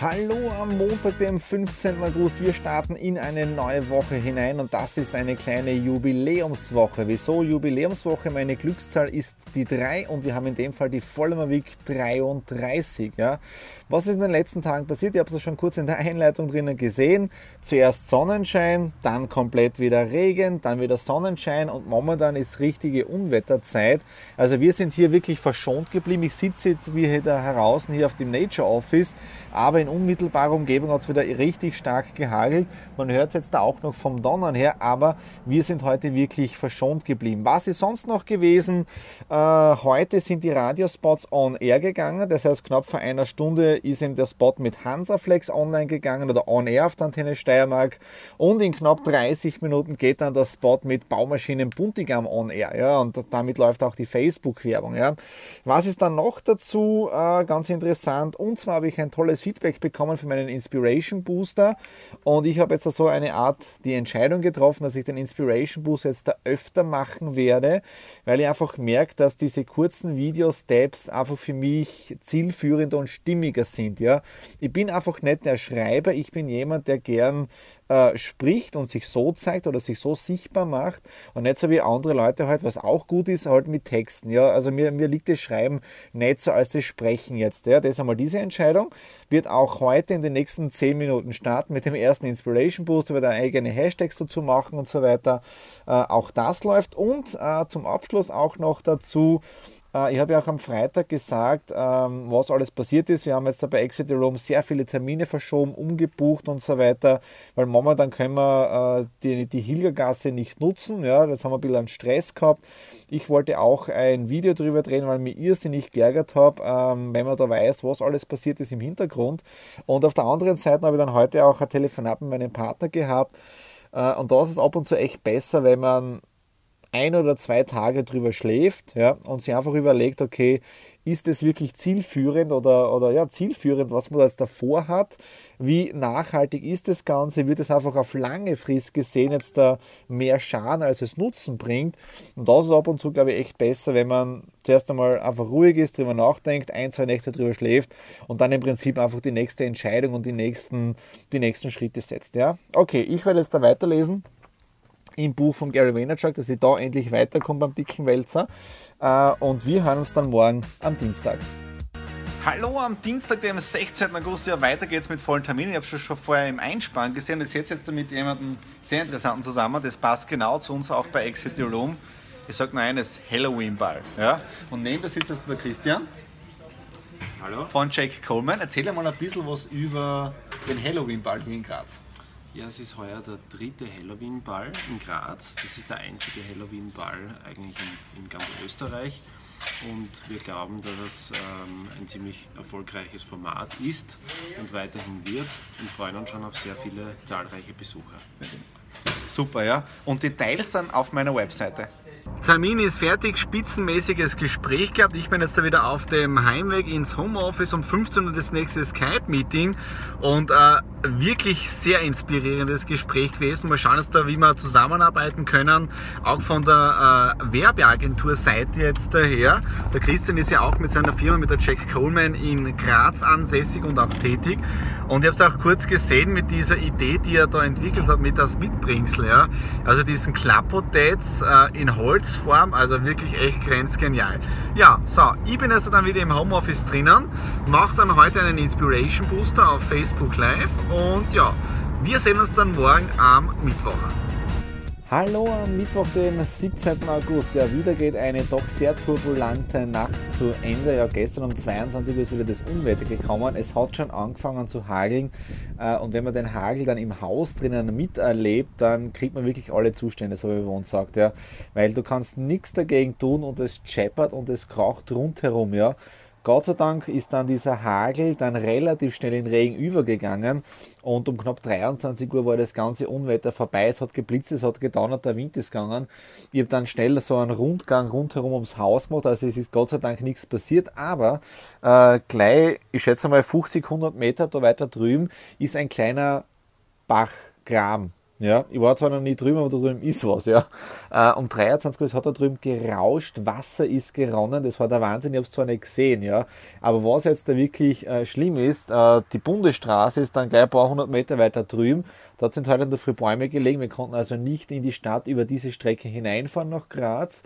Hallo am Montag, dem 15. August. Wir starten in eine neue Woche hinein und das ist eine kleine Jubiläumswoche. Wieso Jubiläumswoche? Meine Glückszahl ist die 3 und wir haben in dem Fall die Vollmer Week 33. Ja. Was ist in den letzten Tagen passiert? Ich habe es schon kurz in der Einleitung drinnen gesehen. Zuerst Sonnenschein, dann komplett wieder Regen, dann wieder Sonnenschein und momentan ist richtige Unwetterzeit. Also wir sind hier wirklich verschont geblieben. Ich sitze jetzt wie hier heraus hier auf dem Nature Office, aber in in unmittelbarer Umgebung hat es wieder richtig stark gehagelt. Man hört jetzt da auch noch vom Donnern her, aber wir sind heute wirklich verschont geblieben. Was ist sonst noch gewesen? Äh, heute sind die Radiospots on air gegangen. Das heißt, knapp vor einer Stunde ist eben der Spot mit Hansaflex online gegangen oder on air auf der Antenne Steiermark. Und in knapp 30 Minuten geht dann der Spot mit Baumaschinen Buntigam on air. Ja, und damit läuft auch die Facebook-Werbung. Ja. Was ist dann noch dazu? Äh, ganz interessant. Und zwar habe ich ein tolles Feedback bekommen für meinen Inspiration Booster. Und ich habe jetzt so eine Art die Entscheidung getroffen, dass ich den Inspiration Booster jetzt da öfter machen werde, weil ich einfach merke, dass diese kurzen Video-Steps einfach für mich zielführender und stimmiger sind. Ja? Ich bin einfach nicht der Schreiber, ich bin jemand, der gern äh, spricht und sich so zeigt oder sich so sichtbar macht und nicht so wie andere Leute halt, was auch gut ist, halt mit Texten. Ja? Also mir, mir liegt das Schreiben nicht so als das Sprechen jetzt. Ja? Das ist einmal diese Entscheidung. Wird auch heute in den nächsten 10 Minuten starten mit dem ersten Inspiration Boost, über eigene Hashtags dazu machen und so weiter. Äh, auch das läuft und äh, zum Abschluss auch noch dazu ich habe ja auch am Freitag gesagt, ähm, was alles passiert ist. Wir haben jetzt bei Exit Rome sehr viele Termine verschoben, umgebucht und so weiter, weil momentan können wir äh, die, die Hilgergasse nicht nutzen. Ja, jetzt haben wir ein bisschen einen Stress gehabt. Ich wollte auch ein Video darüber drehen, weil mir irrsinnig geärgert habe, ähm, wenn man da weiß, was alles passiert ist im Hintergrund. Und auf der anderen Seite habe ich dann heute auch ein Telefonat mit meinem Partner gehabt. Äh, und da ist es ab und zu echt besser, wenn man ein oder zwei Tage drüber schläft ja, und sich einfach überlegt, okay, ist es wirklich zielführend oder, oder ja, zielführend, was man jetzt davor hat? Wie nachhaltig ist das Ganze? Wird es einfach auf lange Frist gesehen jetzt da mehr Schaden als es Nutzen bringt? Und das ist ab und zu, glaube ich, echt besser, wenn man zuerst einmal einfach ruhig ist, drüber nachdenkt, ein, zwei Nächte drüber schläft und dann im Prinzip einfach die nächste Entscheidung und die nächsten, die nächsten Schritte setzt. Ja? Okay, ich werde jetzt da weiterlesen im Buch von Gary Vaynerchuk, dass ich da endlich weiterkomme beim dicken Wälzer. Äh, und wir hören uns dann morgen am Dienstag. Hallo am Dienstag, dem 16. August. Ja, weiter geht's mit vollen Terminen. Ich habe es schon vorher im Einspann gesehen. Das setzt jetzt mit jemandem sehr interessanten zusammen. Das passt genau zu uns auch bei Exit Room. Ich sage nur eines: Halloween-Ball. Ja? Und neben mir sitzt jetzt der Christian. Hallo. Von Jack Coleman. Erzähl mal ein bisschen was über den Halloween-Ball hier in Graz. Ja, es ist heuer der dritte Halloween-Ball in Graz. Das ist der einzige Halloween-Ball eigentlich in, in, ganz Österreich. Und wir glauben, dass es ähm, ein ziemlich erfolgreiches Format ist und weiterhin wird und freuen uns schon auf sehr viele zahlreiche Besucher. Super, ja. Und Details dann auf meiner Webseite. Termin ist fertig, spitzenmäßiges Gespräch gehabt. Ich bin jetzt da wieder auf dem Heimweg ins Homeoffice. Um 15 Uhr das nächste Skype-Meeting und äh, wirklich sehr inspirierendes Gespräch gewesen. Mal schauen jetzt da, wie wir zusammenarbeiten können. Auch von der äh, Werbeagentur-Seite jetzt daher. Der Christian ist ja auch mit seiner Firma, mit der Jack Coleman in Graz ansässig und auch tätig. Und ihr habt es auch kurz gesehen mit dieser Idee, die er da entwickelt hat mit das Mitbringsel. Ja? Also diesen Klappotäts äh, in Holz Holzform, also wirklich echt grenzgenial. Ja, so, ich bin also dann wieder im Homeoffice drinnen, mache dann heute einen Inspiration Booster auf Facebook Live und ja, wir sehen uns dann morgen am Mittwoch. Hallo am Mittwoch, dem 17. August. Ja, wieder geht eine doch sehr turbulente Nacht zu Ende. Ja, gestern um 22 Uhr ist wieder das Unwetter gekommen. Es hat schon angefangen zu hageln. Äh, und wenn man den Hagel dann im Haus drinnen miterlebt, dann kriegt man wirklich alle Zustände, so wie man sagt. Ja. Weil du kannst nichts dagegen tun und es scheppert und es kraucht rundherum. Ja. Gott sei Dank ist dann dieser Hagel dann relativ schnell in Regen übergegangen und um knapp 23 Uhr war das ganze Unwetter vorbei. Es hat geblitzt, es hat gedonnert, der Wind ist gegangen. Ich habe dann schnell so einen Rundgang rundherum ums Haus gemacht, also es ist Gott sei Dank nichts passiert, aber äh, gleich, ich schätze mal 50, 100 Meter da weiter drüben ist ein kleiner Bachgraben ja, ich war zwar noch nie drüben, aber da drüben ist was, ja. Äh, um 23 Uhr hat da drüben gerauscht, Wasser ist geronnen, das war der Wahnsinn, ich habe es zwar nicht gesehen, ja. Aber was jetzt da wirklich äh, schlimm ist, äh, die Bundesstraße ist dann gleich ein paar hundert Meter weiter drüben. Dort sind heute in der Früh Bäume gelegen, wir konnten also nicht in die Stadt über diese Strecke hineinfahren nach Graz.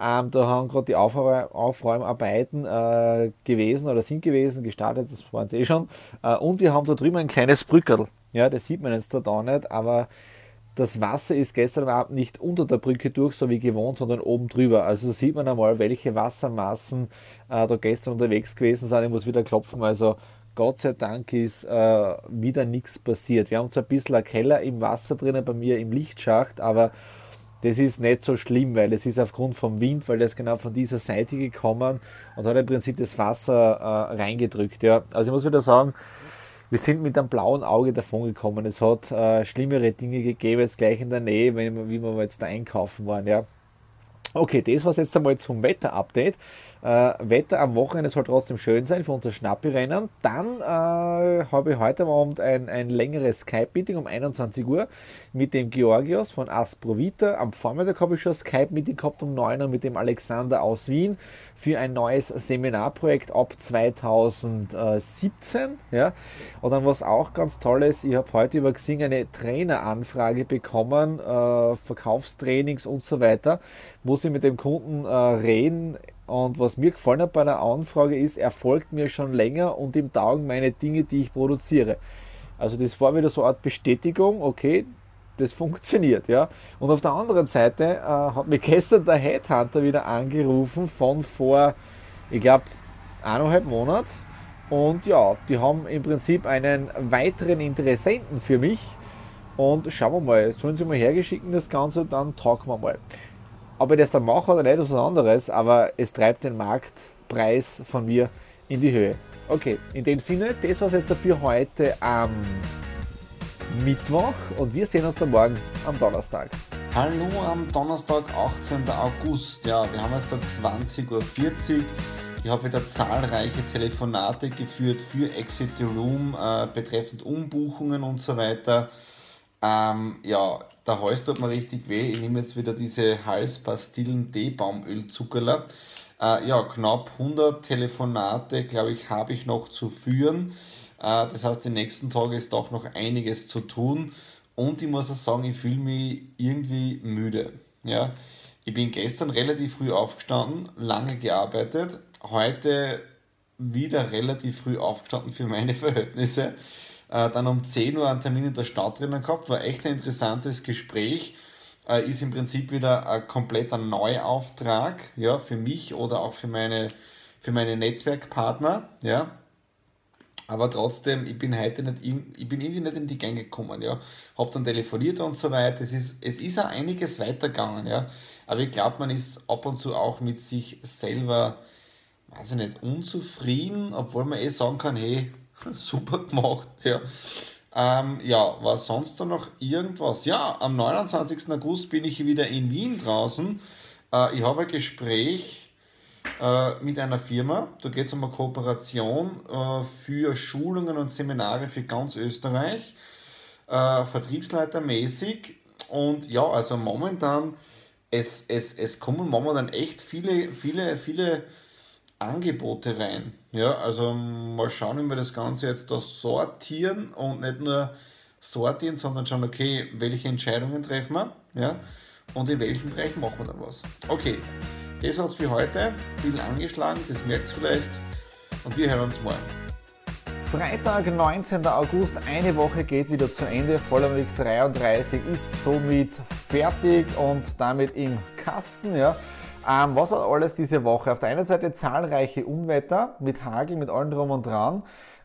Ähm, da haben gerade die Aufräumarbeiten äh, gewesen oder sind gewesen, gestartet, das waren sie eh schon. Äh, und wir haben da drüben ein kleines Brückerl. Ja, das sieht man jetzt da nicht, aber das Wasser ist gestern Abend nicht unter der Brücke durch, so wie gewohnt, sondern oben drüber. Also sieht man einmal, welche Wassermassen äh, da gestern unterwegs gewesen sind. Ich muss wieder klopfen. Also Gott sei Dank ist äh, wieder nichts passiert. Wir haben zwar ein bisschen einen Keller im Wasser drinnen bei mir im Lichtschacht, aber das ist nicht so schlimm, weil es ist aufgrund vom Wind, weil das genau von dieser Seite gekommen und hat im Prinzip das Wasser äh, reingedrückt. Ja. Also ich muss wieder sagen, wir sind mit einem blauen Auge davon gekommen. Es hat äh, schlimmere Dinge gegeben, jetzt gleich in der Nähe, wenn, wie wir jetzt da einkaufen waren. Ja. Okay, das war jetzt einmal zum Wetter-Update. Äh, Wetter am Wochenende soll trotzdem schön sein für unser Schnappi-Rennen. Dann äh, habe ich heute Abend ein, ein längeres Skype-Meeting um 21 Uhr mit dem Georgios von Asprovita. Am Vormittag habe ich schon Skype-Meeting gehabt um 9 Uhr mit dem Alexander aus Wien für ein neues Seminarprojekt ab 2017. Ja. Und dann was auch ganz toll ist, ich habe heute über Xing eine Traineranfrage bekommen, äh, Verkaufstrainings und so weiter, wo sie mit dem Kunden äh, reden. Und was mir gefallen hat bei der Anfrage ist, er folgt mir schon länger und ihm taugen meine Dinge, die ich produziere. Also das war wieder so eine Art Bestätigung, okay, das funktioniert, ja. Und auf der anderen Seite äh, hat mich gestern der Headhunter wieder angerufen von vor, ich glaube, eineinhalb Monaten. Und ja, die haben im Prinzip einen weiteren Interessenten für mich. Und schauen wir mal, sollen sie mal hergeschicken das Ganze, dann talken wir mal. Ob ich das dann mache oder nicht, ist was anderes, aber es treibt den Marktpreis von mir in die Höhe. Okay, in dem Sinne, das war es jetzt dafür heute am Mittwoch und wir sehen uns dann morgen am Donnerstag. Hallo am Donnerstag, 18. August. Ja, wir haben jetzt da 20.40 Uhr. Ich habe wieder zahlreiche Telefonate geführt für Exit the Room äh, betreffend Umbuchungen und so weiter. Ähm, ja, der Hals tut mir richtig weh. Ich nehme jetzt wieder diese Halspastillen D-Baumölzuckerler. Äh, ja, knapp 100 Telefonate, glaube ich, habe ich noch zu führen. Äh, das heißt, die nächsten Tage ist doch noch einiges zu tun. Und ich muss auch sagen, ich fühle mich irgendwie müde. Ja, ich bin gestern relativ früh aufgestanden, lange gearbeitet. Heute wieder relativ früh aufgestanden für meine Verhältnisse. Äh, dann um 10 Uhr einen Termin in der Stadt drinnen gehabt, war echt ein interessantes Gespräch. Äh, ist im Prinzip wieder ein kompletter Neuauftrag ja, für mich oder auch für meine, für meine Netzwerkpartner. Ja. Aber trotzdem, ich bin heute nicht, in, ich bin irgendwie nicht in die Gänge gekommen, ja. Hab dann telefoniert und so weiter. Es ist, es ist auch einiges weitergegangen, ja. Aber ich glaube, man ist ab und zu auch mit sich selber, weiß ich nicht, unzufrieden, obwohl man eh sagen kann, hey, super gemacht. Ja. Ähm, ja, war sonst da noch irgendwas? Ja, am 29. August bin ich wieder in Wien draußen. Äh, ich habe ein Gespräch äh, mit einer Firma. Da geht es um eine Kooperation äh, für Schulungen und Seminare für ganz Österreich. Äh, vertriebsleitermäßig. Und ja, also momentan, es, es, es kommen momentan echt viele, viele, viele Angebote rein. Ja, also mal schauen, wie wir das Ganze jetzt da sortieren und nicht nur sortieren, sondern schauen, okay, welche Entscheidungen treffen wir, ja, und in welchem Bereich machen wir dann was. Okay, das war's für heute. Viel angeschlagen, das merkt ihr vielleicht und wir hören uns morgen. Freitag, 19. August, eine Woche geht wieder zu Ende. Voller Week 33 ist somit fertig und damit im Kasten. Ja. Ähm, was war alles diese Woche? Auf der einen Seite zahlreiche Unwetter mit Hagel, mit allem drum und dran.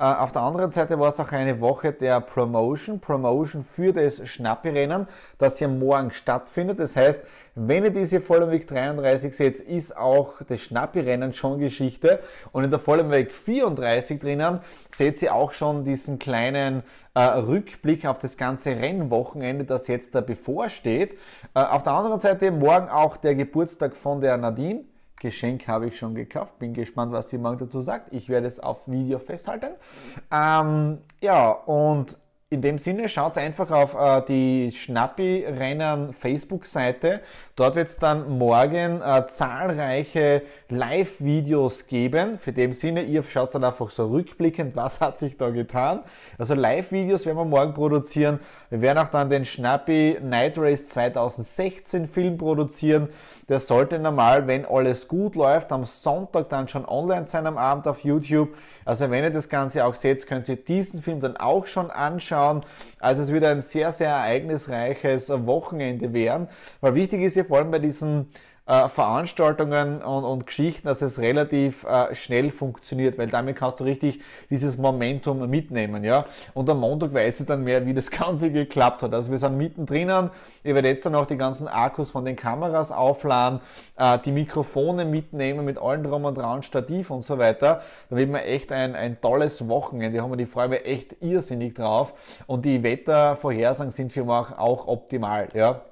Äh, auf der anderen Seite war es auch eine Woche der Promotion, Promotion für das Schnappi-Rennen, das hier morgen stattfindet. Das heißt, wenn ihr diese Vollumweg 33 seht, ist auch das Schnappi-Rennen schon Geschichte. Und in der Vollumweg 34 drinnen seht ihr auch schon diesen kleinen äh, Rückblick auf das ganze Rennwochenende, das jetzt da bevorsteht. Äh, auf der anderen Seite morgen auch der Geburtstag von der Nadine. Geschenk habe ich schon gekauft. Bin gespannt, was jemand dazu sagt. Ich werde es auf Video festhalten. Ähm, ja, und in dem Sinne, schaut einfach auf äh, die Schnappi-Rennen Facebook-Seite. Dort wird es dann morgen äh, zahlreiche Live-Videos geben. Für dem Sinne, ihr schaut dann einfach so rückblickend, was hat sich da getan. Also Live-Videos werden wir morgen produzieren. Wir werden auch dann den Schnappi Night Race 2016 Film produzieren. Der sollte normal, wenn alles gut läuft, am Sonntag dann schon online sein am Abend auf YouTube. Also wenn ihr das Ganze auch seht, könnt ihr diesen Film dann auch schon anschauen anschauen. Also es wird ein sehr, sehr ereignisreiches Wochenende werden. Weil wichtig ist ja vor allem bei diesen äh, Veranstaltungen und, und, Geschichten, dass es relativ äh, schnell funktioniert, weil damit kannst du richtig dieses Momentum mitnehmen, ja. Und am Montag weiß ich dann mehr, wie das Ganze geklappt hat. Also wir sind mittendrin. Ich werde jetzt dann auch die ganzen Akkus von den Kameras aufladen, äh, die Mikrofone mitnehmen mit allen drum und dran, Stativ und so weiter. Da wird man echt ein, ein tolles Wochenende. Da haben wir die mich echt irrsinnig drauf. Und die Wettervorhersagen sind für mich auch optimal, ja.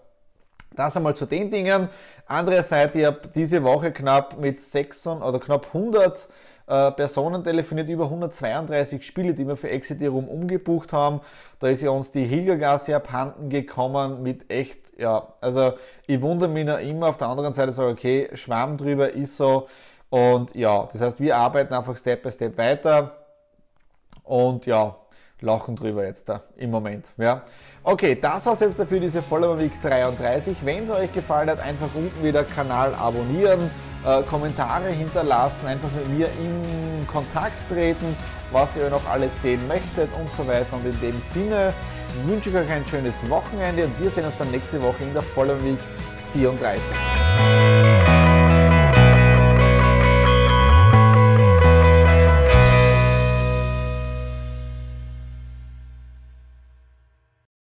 Das einmal zu den Dingen. Andere Seite, ich habe diese Woche knapp mit 600 oder knapp 100 äh, Personen telefoniert, über 132 Spiele, die wir für Exit Room umgebucht haben. Da ist ja uns die Hilgergasse abhanden gekommen mit echt, ja, also ich wundere mich noch immer. Auf der anderen Seite sage ich, okay, Schwamm drüber ist so. Und ja, das heißt, wir arbeiten einfach Step by Step weiter. Und ja, lachen drüber jetzt da im Moment. Ja. Okay, das war's jetzt dafür, diese Follower Week 33. Wenn es euch gefallen hat, einfach unten wieder Kanal abonnieren, äh, Kommentare hinterlassen, einfach mit mir in Kontakt treten, was ihr noch alles sehen möchtet und so weiter. Und in dem Sinne wünsche ich euch ein schönes Wochenende und wir sehen uns dann nächste Woche in der Follower Week 34.